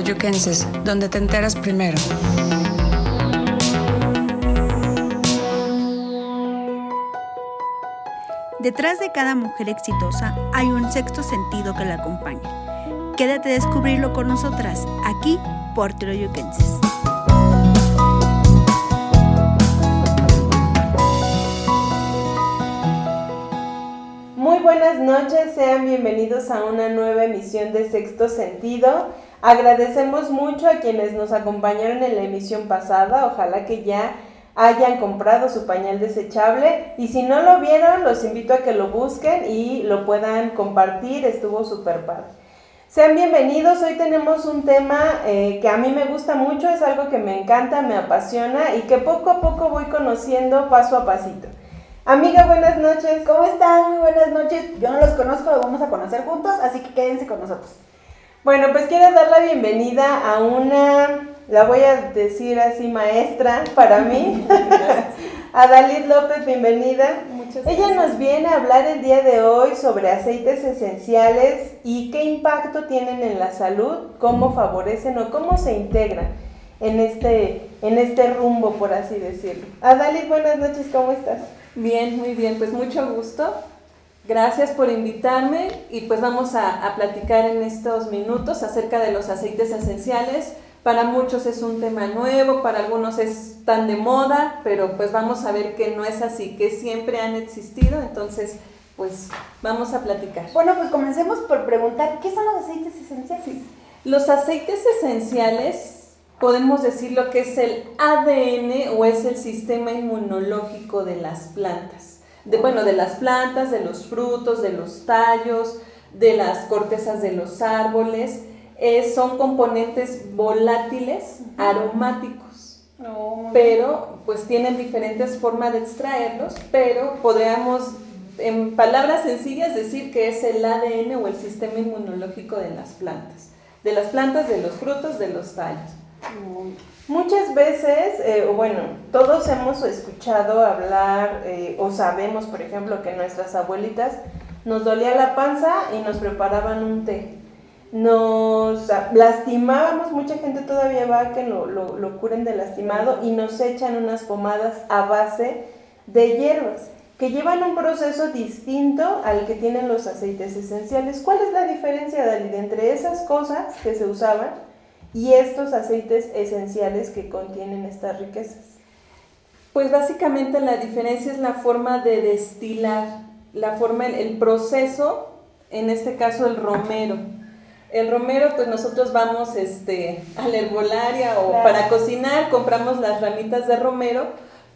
Tloyuquenses, donde te enteras primero. Detrás de cada mujer exitosa hay un sexto sentido que la acompaña. Quédate a descubrirlo con nosotras, aquí por Tloyuquenses. Muy buenas noches, sean bienvenidos a una nueva emisión de Sexto Sentido. Agradecemos mucho a quienes nos acompañaron en la emisión pasada, ojalá que ya hayan comprado su pañal desechable y si no lo vieron, los invito a que lo busquen y lo puedan compartir, estuvo súper padre. Sean bienvenidos, hoy tenemos un tema eh, que a mí me gusta mucho, es algo que me encanta, me apasiona y que poco a poco voy conociendo paso a pasito. Amiga, buenas noches. ¿Cómo están? Muy buenas noches. Yo no los conozco, los vamos a conocer juntos, así que quédense con nosotros. Bueno, pues quiero dar la bienvenida a una, la voy a decir así, maestra para mí, a Dalit López, bienvenida. Muchas Ella nos viene a hablar el día de hoy sobre aceites esenciales y qué impacto tienen en la salud, cómo favorecen o cómo se integran en este, en este rumbo, por así decirlo. Adalit, buenas noches, ¿cómo estás? Bien, muy bien, pues mucho gusto. Gracias por invitarme y pues vamos a, a, platicar en estos minutos acerca de los aceites esenciales. Para muchos es un tema nuevo, para algunos es tan de moda, pero pues vamos a ver que no es así, que siempre han existido, entonces pues vamos a platicar. Bueno, pues comencemos por preguntar, ¿qué son los aceites esenciales? Los aceites esenciales podemos decir lo que es el ADN o es el sistema inmunológico de las plantas. De, bueno, de las plantas, de los frutos, de los tallos, de las cortezas de los árboles. Eh, son componentes volátiles, aromáticos. No, pero pues tienen diferentes formas de extraerlos, pero podríamos en palabras sencillas decir que es el ADN o el sistema inmunológico de las plantas. De las plantas, de los frutos, de los tallos. Muchas veces, eh, bueno, todos hemos escuchado hablar eh, o sabemos, por ejemplo, que nuestras abuelitas nos dolía la panza y nos preparaban un té. Nos lastimábamos, mucha gente todavía va a que lo, lo, lo curen de lastimado y nos echan unas pomadas a base de hierbas que llevan un proceso distinto al que tienen los aceites esenciales. ¿Cuál es la diferencia, Dalí, entre esas cosas que se usaban y estos aceites esenciales que contienen estas riquezas? Pues básicamente la diferencia es la forma de destilar, la forma, el proceso, en este caso el romero. El romero, pues nosotros vamos este, a la herbolaria o Claro. para cocinar, compramos las ramitas de romero,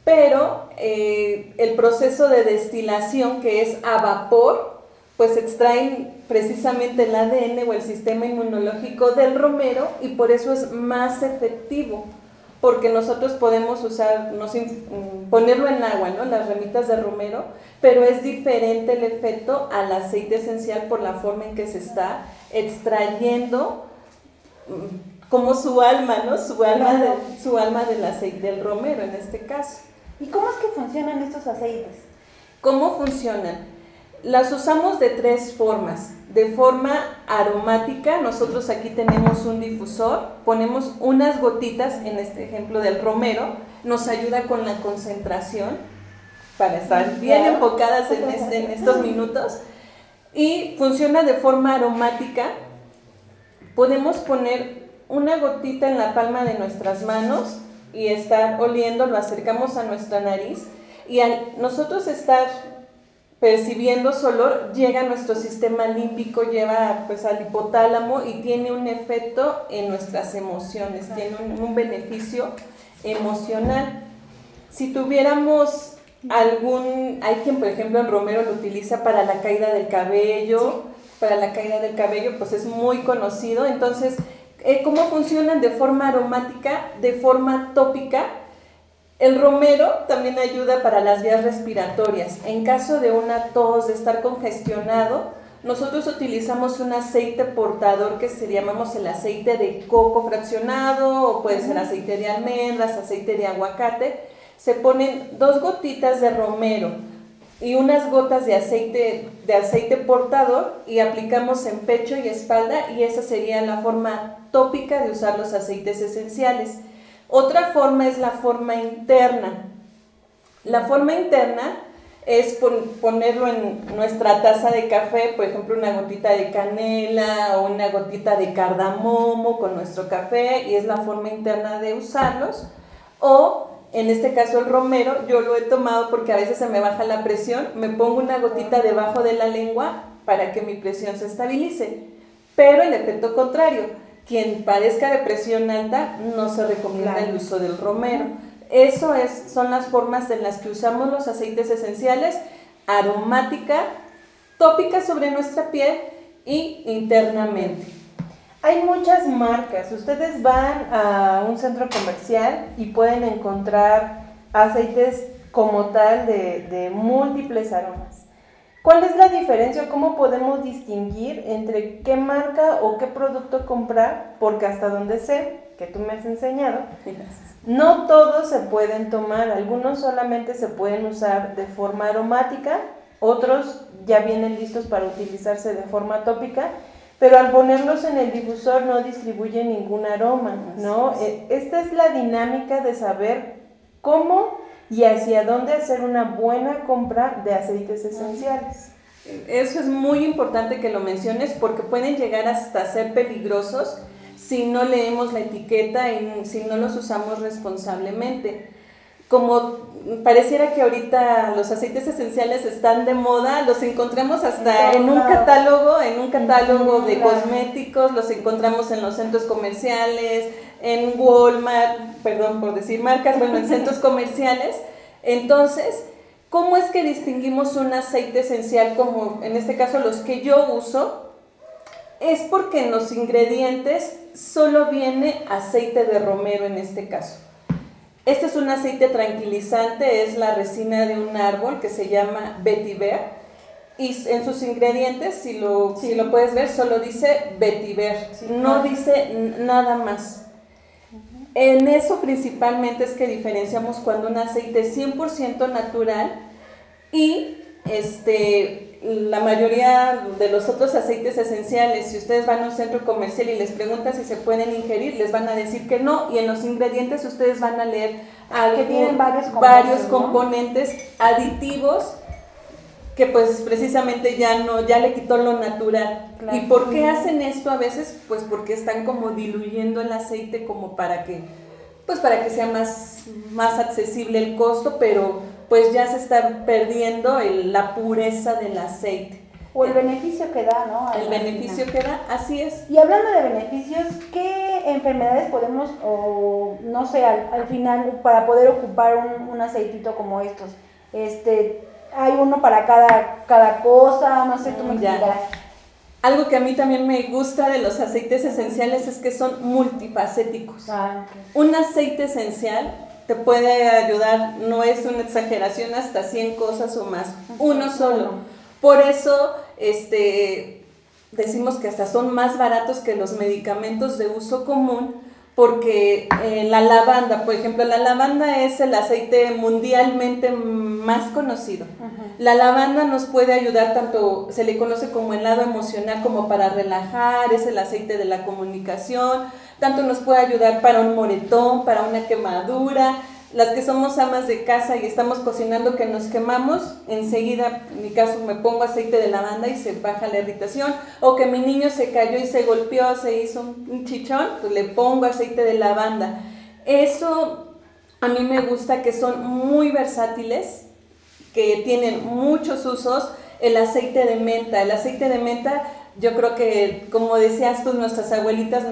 pero eh, el proceso de destilación, que es a vapor, pues extraen precisamente el ADN o el sistema inmunológico del romero y por eso es más efectivo, porque nosotros podemos usar, mm, ponerlo en agua, ¿no? Las ramitas de romero, pero es diferente el efecto al aceite esencial por la forma en que se está extrayendo mm, como su alma, ¿no? Su alma, de- su alma del aceite del romero en este caso. ¿Y cómo es que funcionan estos aceites? ¿Cómo funcionan? Las usamos de tres formas. De forma aromática, nosotros aquí tenemos un difusor, ponemos unas gotitas, en este ejemplo del romero, nos ayuda con la concentración para estar bien enfocadas en, este- en estos minutos. Y funciona de forma aromática. Podemos poner una gotita en la palma de nuestras manos y estar oliendo, lo acercamos a nuestra nariz y al nosotros estar percibiendo su olor, llega a nuestro sistema límbico, lleva pues al hipotálamo y tiene un efecto en nuestras emociones, tiene un, un beneficio emocional. Si tuviéramos algún, hay quien por ejemplo el romero lo utiliza para la caída del cabello, para la caída del cabello pues es muy conocido, entonces eh, ¿cómo funcionan de forma aromática, de forma tópica? El romero también ayuda para las vías respiratorias. En caso de una tos, de estar congestionado, nosotros utilizamos un aceite portador que se llamamos el aceite de coco fraccionado o puede ser aceite de almendras, aceite de aguacate. Se ponen dos gotitas de romero y unas gotas de aceite, de aceite portador y aplicamos en pecho y espalda y esa sería la forma tópica de usar los aceites esenciales. Otra forma es la forma interna. La forma interna es ponerlo en nuestra taza de café, por ejemplo, una gotita de canela o una gotita de cardamomo con nuestro café y es la forma interna de usarlos. O en este caso el romero, yo lo he tomado porque a veces se me baja la presión, me pongo una gotita debajo de la lengua para que mi presión se estabilice. Pero el efecto contrario, quien padezca de presión alta no se recomienda el uso del romero. Eso es, son las formas en las que usamos los aceites esenciales, aromática, tópica sobre nuestra piel y internamente. Hay muchas marcas. Ustedes van a un centro comercial y pueden encontrar aceites como tal de, de múltiples aromas. ¿Cuál es la diferencia o cómo podemos distinguir entre qué marca o qué producto comprar? Porque hasta donde sé, que tú me has enseñado, no todos se pueden tomar, algunos solamente se pueden usar de forma aromática, otros ya vienen listos para utilizarse de forma tópica, pero al ponerlos en el difusor no distribuyen ningún aroma, ¿no? E, esta es la dinámica de saber cómo y hacia dónde hacer una buena compra de aceites esenciales. Eso es muy importante que lo menciones porque pueden llegar hasta ser peligrosos si no leemos la etiqueta y si no los usamos responsablemente. Como pareciera que ahorita los aceites esenciales están de moda, los encontramos hasta en un catálogo, en un catálogo de cosméticos, los encontramos en los centros comerciales, en Walmart, perdón por decir marcas, bueno, en centros comerciales. Entonces, ¿cómo es que distinguimos un aceite esencial como en este caso los que yo uso? es porque en los ingredientes solo viene aceite de romero en este caso. Este es un aceite tranquilizante, es la resina de un árbol que se llama vetiver. Y en sus ingredientes, si lo, si lo puedes ver, solo dice vetiver, no dice nada más. En eso principalmente es que diferenciamos cuando un aceite es 100% natural y este, la mayoría de los otros aceites esenciales, si ustedes van a un centro comercial y les preguntan si se pueden ingerir, les van a decir que no, y en los ingredientes ustedes van a leer que tienen varios componentes, varios componentes aditivos que pues precisamente ya no, ya le quitó lo natural. ¿Y por qué hacen esto a veces? Pues porque están como diluyendo el aceite como para que, pues para que sea más, más accesible el costo, pero pues ya se está perdiendo la pureza del aceite. O el beneficio que da, ¿no? El beneficio que da, así es. Y hablando de beneficios, ¿qué enfermedades podemos, o no sé, al, final, para poder ocupar un, aceitito como estos? Este, hay uno para cada, cada cosa, no sé, tú me explicarás. Algo que a mí también me gusta de los aceites esenciales es que son multifacéticos. Ah, Un aceite esencial te puede ayudar, no es una exageración, hasta 100 cosas o más, uno solo. Por eso este, decimos que hasta son más baratos que los medicamentos de uso común, porque eh, la lavanda, por ejemplo, la lavanda es el aceite mundialmente más conocido. La lavanda nos puede ayudar tanto, se le conoce como el lado emocional, como para relajar, es el aceite de la comunicación, tanto nos puede ayudar para un moretón, para una quemadura. Las que somos amas de casa y estamos cocinando que nos quemamos, enseguida, en mi caso, me pongo aceite de lavanda y se baja la irritación. O que mi niño se cayó y se golpeó, se hizo un chichón, pues le pongo aceite de lavanda. Eso a mí me gusta que son muy versátiles, que tienen muchos usos. El aceite de menta, el aceite de menta, yo creo que, como decías tú, nuestras abuelitas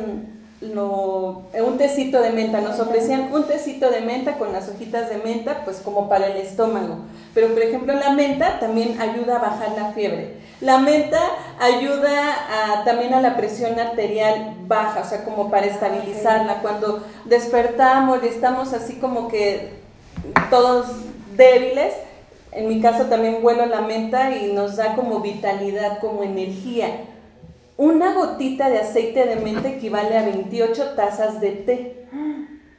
un tecito de menta, nos ofrecían un tecito de menta con las hojitas de menta, pues como para el estómago. Pero por ejemplo la menta también ayuda a bajar la fiebre. La menta ayuda también a la presión arterial baja, o sea, como para estabilizarla. Cuando despertamos y estamos así como que todos débiles, en mi caso también huelo la menta y nos da como vitalidad, como energía. Una gotita de aceite de menta equivale a 28 tazas de té.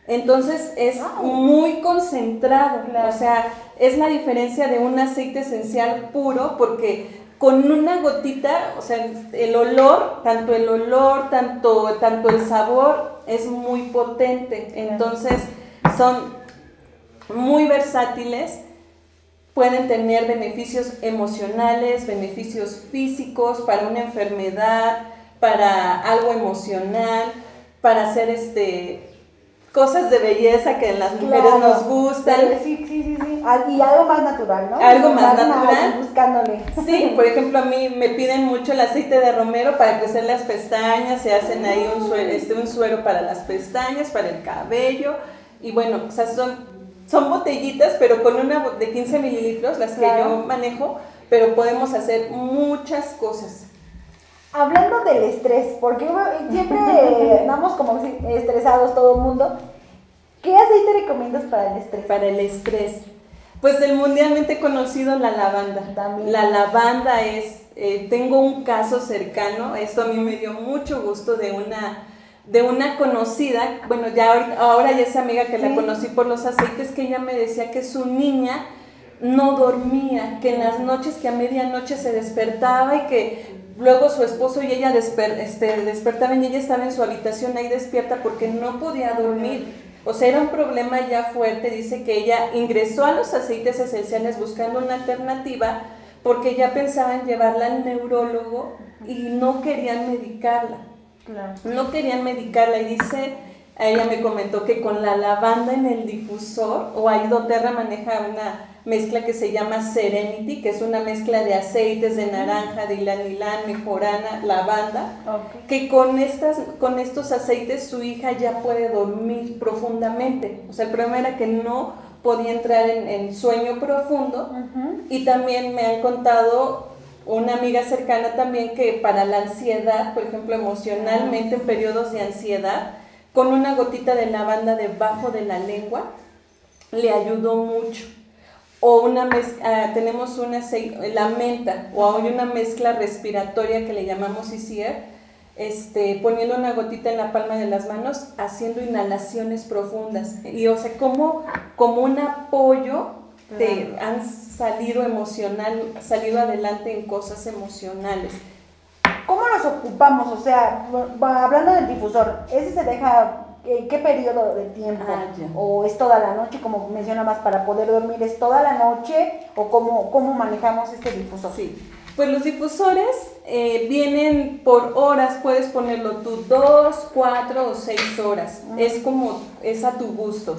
Entonces es muy concentrado, o sea, es la diferencia de un aceite esencial puro porque con una gotita, o sea, el olor, tanto el olor, tanto, tanto el sabor es muy potente. Entonces son muy versátiles, pueden tener beneficios emocionales, beneficios físicos para una enfermedad, para algo emocional, para hacer este cosas de belleza que en las mujeres nos gustan. Sí, sí, sí, sí. Y algo más natural, ¿no? Algo más, natural. buscándole. Sí, por ejemplo, a mí me piden mucho el aceite de romero para crecer las pestañas, se hacen ahí un suero, este, un suero para las pestañas, para el cabello. Y bueno, o sea, son, son botellitas, pero con una de 15 mililitros, las que yo manejo, pero podemos hacer muchas cosas. Hablando del estrés, porque siempre andamos como estresados todo el mundo, ¿qué aceite recomiendas para el estrés? Para el estrés. Pues el mundialmente conocido la lavanda. También. La lavanda es, eh, tengo un caso cercano, esto a mí me dio mucho gusto de una, de una conocida, bueno, ya ahora, ya es amiga que la conocí por los aceites, que ella me decía que su niña no dormía, que en las noches, que a medianoche se despertaba y que Luego su esposo y ella este, despertaban y ella estaba en su habitación ahí despierta porque no podía dormir. O sea, era un problema ya fuerte. Dice que ella ingresó a los aceites esenciales buscando una alternativa porque ya pensaban llevarla al neurólogo y no querían medicarla. No querían medicarla y dice, ella me comentó que con la lavanda en el difusor, o ahí doTERRA maneja una mezcla que se llama Serenity, que es una mezcla de aceites de naranja, de ilanilán, mejorana, lavanda, que con, estas, con estos aceites su hija ya puede dormir profundamente. O sea, el problema era que no podía entrar en, sueño profundo. Y también me han contado una amiga cercana también que para la ansiedad, por ejemplo, emocionalmente en periodos de ansiedad, con una gotita de lavanda debajo de la lengua, le ayudó mucho o una mezcla, ah, tenemos una la menta, o hay una mezcla respiratoria que le llamamos ICR, este, poniendo una gotita en la palma de las manos, haciendo inhalaciones profundas. Y o sea, como, como un apoyo han salido emocional, salido adelante en cosas emocionales. ¿Cómo nos ocupamos? O sea, hablando del difusor, ese se deja ¿En qué periodo de tiempo? Ah, ¿O es toda la noche, como menciona más, para poder dormir? ¿Es toda la noche? ¿O cómo, cómo manejamos este difusor? Sí, pues los difusores eh, vienen por horas, puedes ponerlo tú dos, cuatro o seis horas. Es como, es a tu gusto.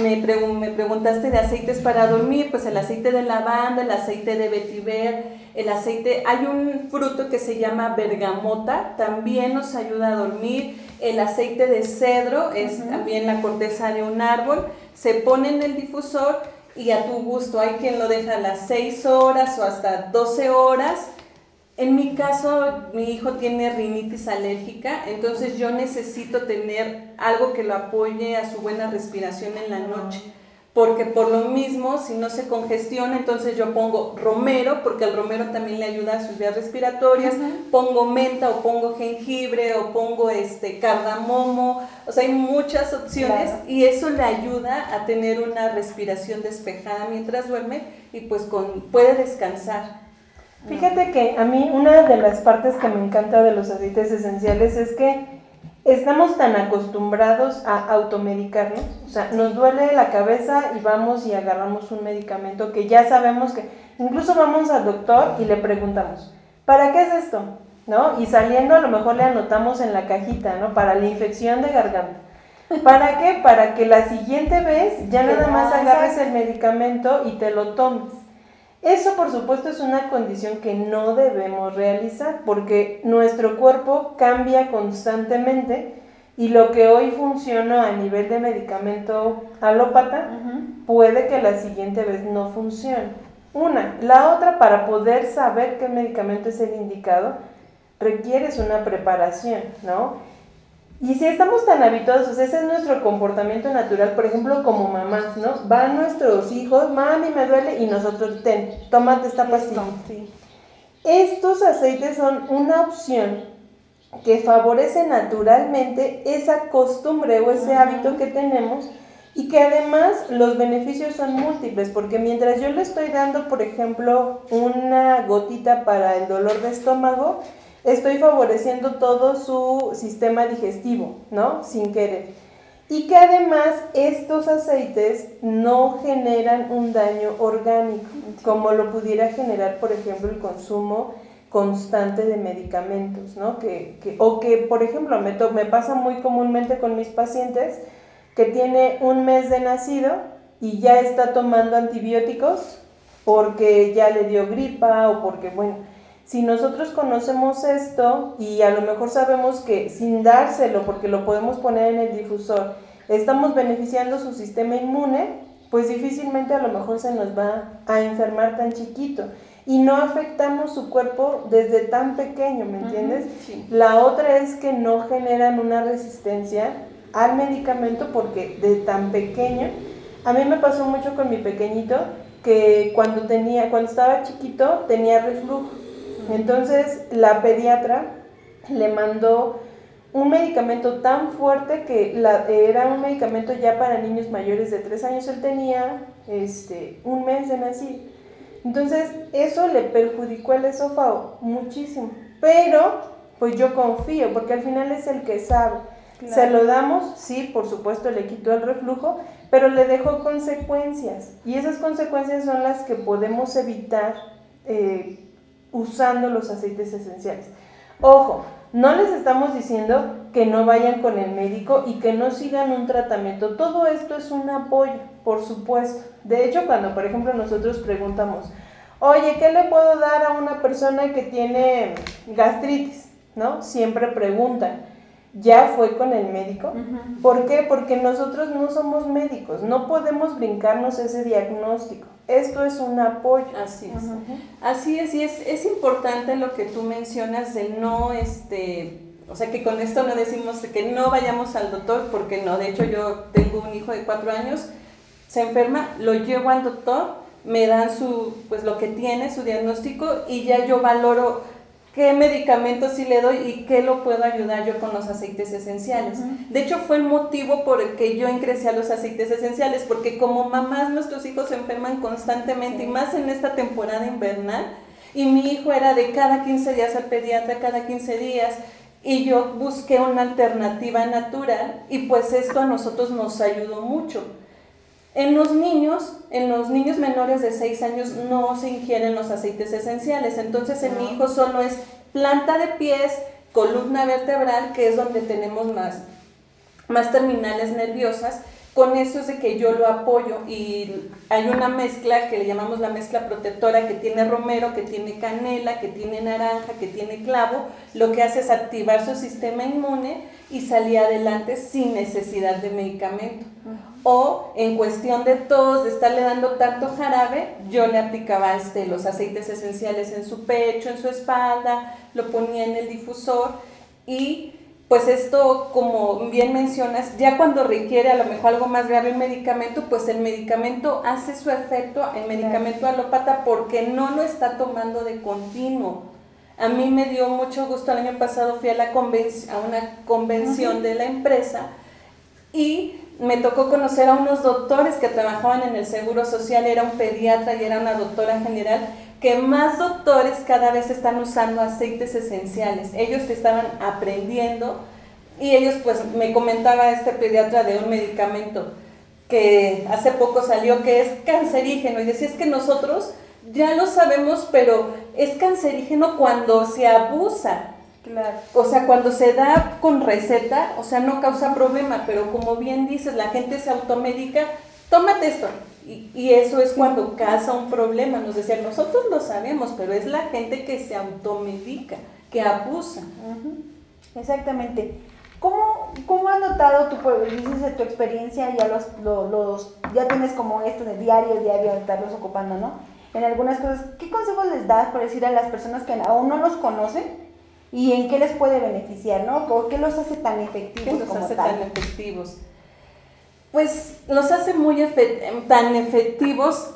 Me, me preguntaste de aceites para dormir, pues el aceite de lavanda, el aceite de vetiver, el aceite, hay un fruto que se llama bergamota, también nos ayuda a dormir. El aceite de cedro es también la corteza de un árbol, se pone en el difusor y a tu gusto. Hay quien lo deja a las 6 horas o hasta 12 horas. En mi caso, mi hijo tiene rinitis alérgica, entonces yo necesito tener algo que lo apoye a su buena respiración en la noche porque por lo mismo, si no se congestiona, entonces yo pongo romero, porque el romero también le ayuda a sus vías respiratorias, pongo menta o pongo jengibre o pongo este cardamomo, o sea, hay muchas opciones y eso le ayuda a tener una respiración despejada mientras duerme y pues con, puede descansar. Fíjate que a mí una de las partes que me encanta de los aceites esenciales es que estamos tan acostumbrados a automedicarnos, o sea, nos duele la cabeza y vamos y agarramos un medicamento que ya sabemos que, incluso vamos al doctor y le preguntamos, ¿para qué es esto? ¿No? Y saliendo a lo mejor le anotamos en la cajita, ¿no? Para la infección de garganta. ¿Para qué? Para que la siguiente vez ya nada más agarres el medicamento y te lo tomes. Eso por supuesto es una condición que no debemos realizar porque nuestro cuerpo cambia constantemente y lo que hoy funciona a nivel de medicamento alópata puede que la siguiente vez no funcione. Una. La otra, para poder saber qué medicamento es el indicado, requieres una preparación, ¿no? Y si estamos tan habituados, ese es nuestro comportamiento natural, por ejemplo, como mamás, ¿no? Van nuestros hijos, mami, me duele, y nosotros, ten, tómate esta pastilla. Estos aceites son una opción que favorece naturalmente esa costumbre o ese hábito que tenemos y que además los beneficios son múltiples, porque mientras yo le estoy dando, por ejemplo, una gotita para el dolor de estómago, estoy favoreciendo todo su sistema digestivo, ¿no? Sin querer. Y que además estos aceites no generan un daño orgánico, como lo pudiera generar, por ejemplo, el consumo constante de medicamentos, ¿no? Que, o que, por ejemplo, me, me pasa muy comúnmente con mis pacientes, que tiene un mes de nacido y ya está tomando antibióticos porque ya le dio gripa o porque, bueno, si nosotros conocemos esto y a lo mejor sabemos que sin dárselo, porque lo podemos poner en el difusor, estamos beneficiando su sistema inmune, pues difícilmente a lo mejor se nos va a enfermar tan chiquito. Y no afectamos su cuerpo desde tan pequeño, ¿me entiendes? La otra es que no generan una resistencia al medicamento porque de tan pequeño, a mí me pasó mucho con mi pequeñito que cuando tenía, cuando estaba chiquito tenía reflujo. Entonces la pediatra le mandó un medicamento tan fuerte que la, era un medicamento ya para niños mayores de 3 años. Él tenía este, un mes de nacido. Entonces eso le perjudicó el esófago muchísimo. Pero pues yo confío porque al final es el que sabe. Se lo damos, sí, por supuesto le quitó el reflujo, pero le dejó consecuencias. Y esas consecuencias son las que podemos evitar eh, usando los aceites esenciales. Ojo, no les estamos diciendo que no vayan con el médico y que no sigan un tratamiento. Todo esto es un apoyo, por supuesto. De hecho, cuando por ejemplo nosotros preguntamos, oye, ¿qué le puedo dar a una persona que tiene gastritis? ¿No? Siempre preguntan ya fue con el médico. ¿Por qué? Porque nosotros no somos médicos, no podemos brincarnos ese diagnóstico. Esto es un apoyo. Así es. Así es, y es, importante lo que tú mencionas de no, este, o sea, que con esto no decimos que no vayamos al doctor, porque no, de hecho yo tengo un hijo de cuatro años, se enferma, lo llevo al doctor, me dan su, pues lo que tiene, su diagnóstico, y ya yo valoro qué medicamentos sí le doy y qué lo puedo ayudar yo con los aceites esenciales. De hecho, fue el motivo por el que yo ingresé a los aceites esenciales, porque como mamás nuestros hijos se enferman constantemente y más en esta temporada invernal, y mi hijo era de cada 15 días al pediatra, cada 15 días, y yo busqué una alternativa natural y pues esto a nosotros nos ayudó mucho. En los niños, en los niños menores de 6 años no se ingieren los aceites esenciales, entonces en mi hijo solo es planta de pies, columna vertebral, que es donde tenemos más, más terminales nerviosas, con eso es de que yo lo apoyo y hay una mezcla que le llamamos la mezcla protectora que tiene romero, que tiene canela, que tiene naranja, que tiene clavo, lo que hace es activar su sistema inmune y salir adelante sin necesidad de medicamento. O en cuestión de tos, de estarle dando tanto jarabe, yo le aplicaba este, los aceites esenciales en su pecho, en su espalda, lo ponía en el difusor y pues esto, como bien mencionas, ya cuando requiere a lo mejor algo más grave el medicamento, pues el medicamento hace su efecto, el medicamento alópata, porque no lo está tomando de continuo. A mí me dio mucho gusto, el año pasado fui a, la a una convención de la empresa y me tocó conocer a unos doctores que trabajaban en el Seguro Social, era un pediatra y era una doctora general, que más doctores cada vez están usando aceites esenciales. Ellos estaban aprendiendo y ellos pues me comentaba este pediatra de un medicamento que hace poco salió que es cancerígeno y decía es que nosotros ya lo sabemos, pero es cancerígeno cuando se abusa. Claro. O sea, cuando se da con receta, o sea, no causa problema, pero como bien dices, la gente se automedica, tómate esto. Y, eso es cuando causa un problema. Nos decían, nosotros lo sabemos, pero es la gente que se automedica, que abusa. Exactamente. ¿Cómo, ¿Cómo has notado tu, dices de tu experiencia, ya los, los, ya tienes como esto de diario, diario, estarlos ocupando, ¿no? En algunas cosas, ¿qué consejos les das por decir a las personas que aún no los conocen y en qué les puede beneficiar, ¿no? ¿Por qué los hace tan efectivos ¿Qué los hace tan efectivos? Pues los hace muy tan efectivos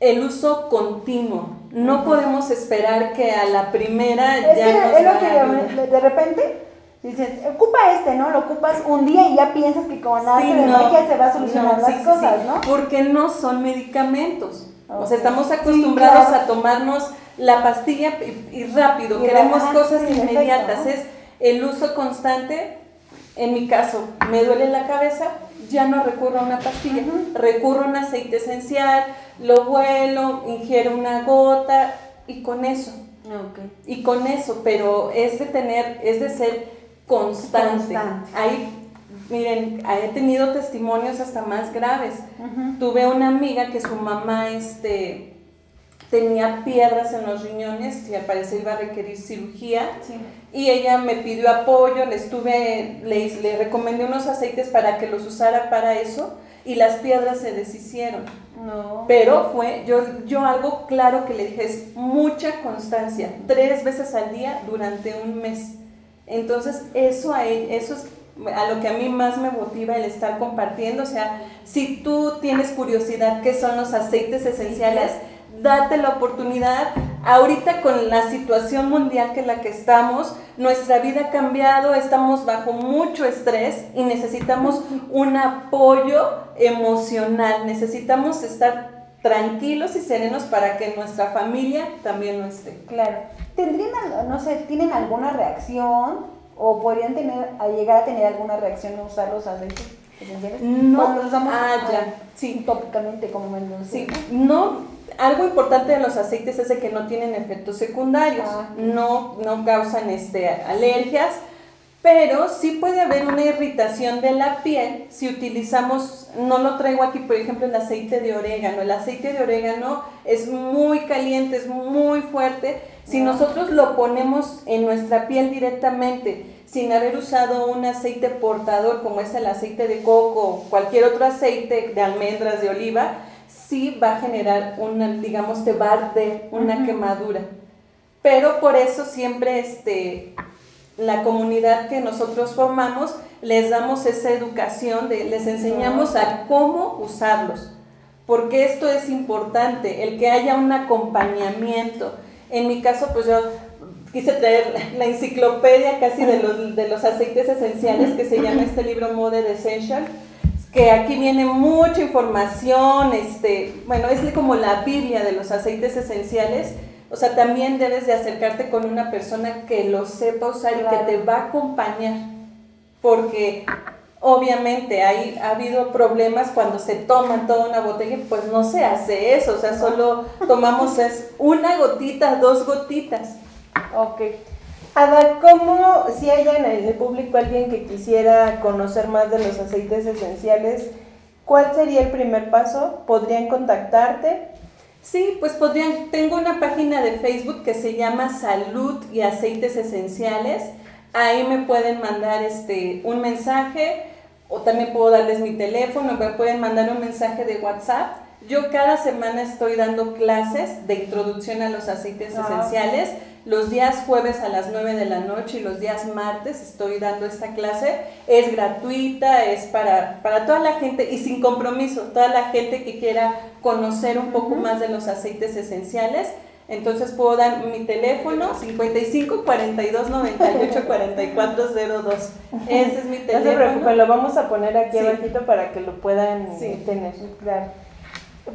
el uso continuo. No podemos esperar que a la primera es ya que, es lo que de repente dices, ocupa este, ¿no? Lo ocupas un día y ya piensas que con arte Sí, de no, magia se va a solucionar no, sí, las cosas, sí, ¿no? Porque no son medicamentos. O sea, estamos acostumbrados claro. a tomarnos la pastilla y, y rápido, Y queremos cosas inmediatas. ¿no? Es el uso constante. En mi caso, me duele la cabeza, ya no recurro a una pastilla, recurro a un aceite esencial, lo vuelo, ingiero una gota y con eso. Y con eso, pero es de tener, es de ser constante. Constante. Hay, miren, he tenido testimonios hasta más graves. Tuve una amiga que su mamá este, tenía piedras en los riñones y al parecer iba a requerir cirugía. Sí. Y ella me pidió apoyo, le estuve, le, le recomendé unos aceites para que los usara para eso y las piedras se deshicieron. No. Pero fue, yo, yo algo claro que le dije es mucha constancia, tres veces al día durante un mes. Entonces, eso, a él, eso es a lo que a mí más me motiva el estar compartiendo. O sea, si tú tienes curiosidad qué son los aceites esenciales, date la oportunidad. Ahorita con la situación mundial que es la que estamos, nuestra vida ha cambiado, estamos bajo mucho estrés y necesitamos un apoyo emocional, necesitamos estar tranquilos y serenos para que nuestra familia también lo esté. Claro. ¿Tendrían, no sé, tienen alguna reacción o podrían tener, a llegar a tener alguna reacción al usar los aceites? No. Los Ah, ya. Sí. tópicamente, como me lo Sí, no, algo importante de los aceites es de que no tienen efectos secundarios, Ah. no, no causan este, alergias, pero sí puede haber una irritación de la piel si utilizamos, no lo traigo aquí, por ejemplo, el aceite de orégano. El aceite de orégano es muy caliente, es muy fuerte. Si Ah. nosotros lo ponemos en nuestra piel directamente, sin haber usado un aceite portador como es el aceite de coco cualquier otro aceite de almendras, de oliva, sí va a generar una, digamos, te va a arder una quemadura. Pero por eso siempre este, la comunidad que nosotros formamos, les damos esa educación, de, les enseñamos a cómo usarlos, porque esto es importante, el que haya un acompañamiento. En mi caso, pues yo quise traer la- la enciclopedia casi de los, de los aceites esenciales que se llama este libro Modern Essential, que aquí viene mucha información, este, bueno, es como la Biblia de los aceites esenciales. O sea, también debes de acercarte con una persona que lo sepa usar y Claro. que te va a acompañar. Porque obviamente hay, ha habido problemas cuando se toman toda una botella, pues no se hace eso. O sea, solo tomamos es una gotita, dos gotitas. Ok. Ada, ¿cómo, si hay en el público alguien que quisiera conocer más de los aceites esenciales, cuál sería el primer paso? ¿Podrían contactarte? Sí, pues podrían, tengo una página de Facebook que se llama Salud y Aceites Esenciales. Ahí me pueden mandar este un mensaje o también puedo darles mi teléfono, me pueden mandar un mensaje de WhatsApp. Yo cada semana estoy dando clases de introducción a los aceites Ah, esenciales. Los días jueves a las 9 de la noche y los días martes estoy dando esta clase. Es gratuita, es para, para toda la gente y sin compromiso, toda la gente que quiera conocer un poco más de los aceites esenciales. Entonces puedo dar mi teléfono 55 42 98 44 02. Ese es mi No se teléfono. preocupen, lo vamos a poner aquí Sí. abajito para que lo puedan Sí. tener. Claro.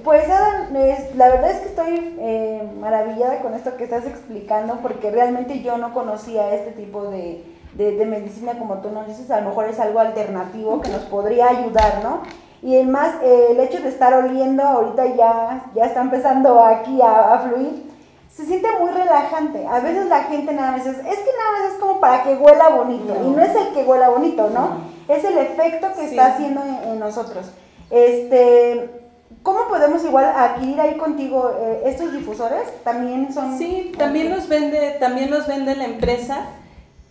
Pues Adam, es- la verdad es que estoy eh, maravillada con esto que estás explicando porque realmente yo no conocía este tipo de, de- de medicina como tú nos dices, a lo mejor es algo alternativo que nos podría ayudar, ¿no? Y además eh, el hecho de estar oliendo ahorita ya, ya está empezando aquí a, a fluir, se siente muy relajante. A veces la gente nada más es, es que nada más es como para que huela bonito y no es el que huela bonito, ¿no? Es el efecto que Sí. está haciendo en, en nosotros. Este, ¿Cómo podemos igual adquirir ahí contigo eh, estos difusores? También son... Sí, también los vende, también los vende la empresa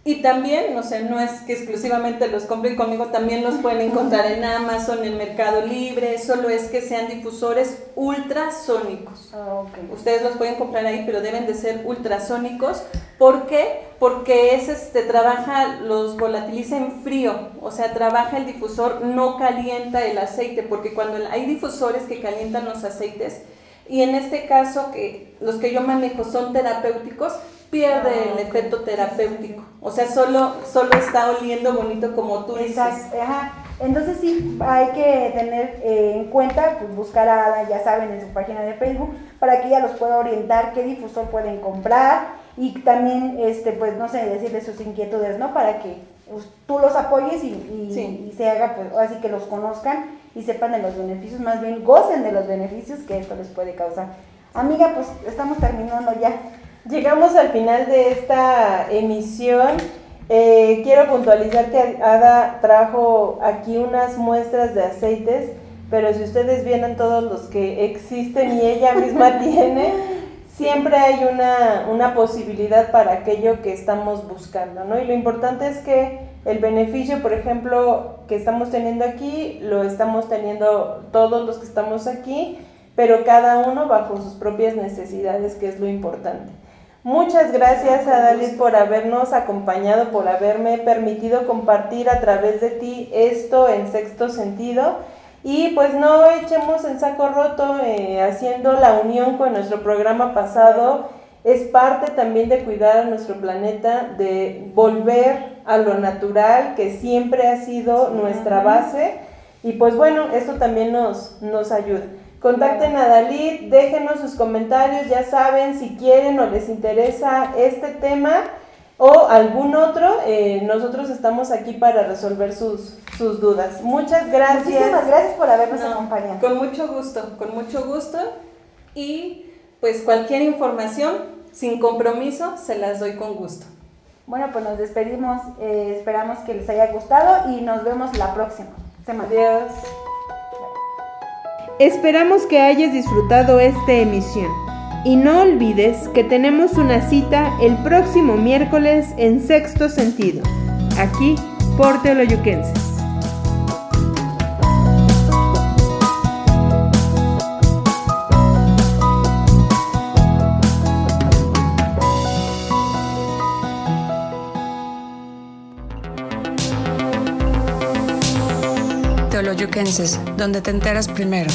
y también, no sé, no es que exclusivamente los compren conmigo, también los pueden encontrar en Amazon, en Mercado Libre, solo es que sean difusores ultrasónicos. Ah, ok. Ustedes los pueden comprar ahí, pero deben de ser ultrasónicos. ¿Por qué? Porque es este, trabaja, los volatiliza en frío, o sea, trabaja el difusor, no calienta el aceite, porque cuando hay difusores que calientan los aceites, y en este caso que los que yo manejo son terapéuticos, pierde Ah, el efecto terapéutico. O sea, solo, solo está oliendo bonito como tú dices. Exacto, ajá. Entonces sí, hay que tener eh, en cuenta, pues buscar a Ada, ya saben, en su página de Facebook, para que ella los pueda orientar qué difusor pueden comprar y también, este, pues no sé, decirles sus inquietudes, ¿no? Para que pues, tú los apoyes y, y- Sí. y se haga, pues, así que los conozcan y sepan de los beneficios, más bien gocen de los beneficios que esto les puede causar. Amiga, pues estamos terminando ya. Llegamos al final de esta emisión. Eh, quiero puntualizar que Ada trajo aquí unas muestras de aceites, pero si ustedes vieran todos los que existen y ella misma tiene, siempre hay una, una posibilidad para aquello que estamos buscando, ¿no? Y lo importante es que el beneficio, por ejemplo, que estamos teniendo aquí, lo estamos teniendo todos los que estamos aquí, pero cada uno bajo sus propias necesidades, que es lo importante. Muchas gracias a Dalit por habernos acompañado, por haberme permitido compartir a través de ti esto en sexto sentido. Y pues no echemos en saco roto eh, haciendo la unión con nuestro programa pasado. Es parte también de cuidar a nuestro planeta, de volver a lo natural, que siempre ha sido nuestra base. Y pues bueno, esto también nos, nos ayuda. Contacten a Dalit, déjenos sus comentarios, ya saben, si quieren o les interesa este tema o algún otro, eh, nosotros estamos aquí para resolver sus, sus dudas. Muchas gracias. Muchísimas gracias por habernos No, acompañado. Con mucho gusto, con mucho gusto. Y pues cualquier información, sin compromiso, se las doy con gusto. Bueno, pues nos despedimos, eh, esperamos que les haya gustado y nos vemos la próxima semana. Adiós. Esperamos que hayas disfrutado esta emisión. Y no olvides que tenemos una cita el próximo miércoles en sexto sentido, aquí por Teoloyuquenses. Teoloyuquenses, donde te enteras primero.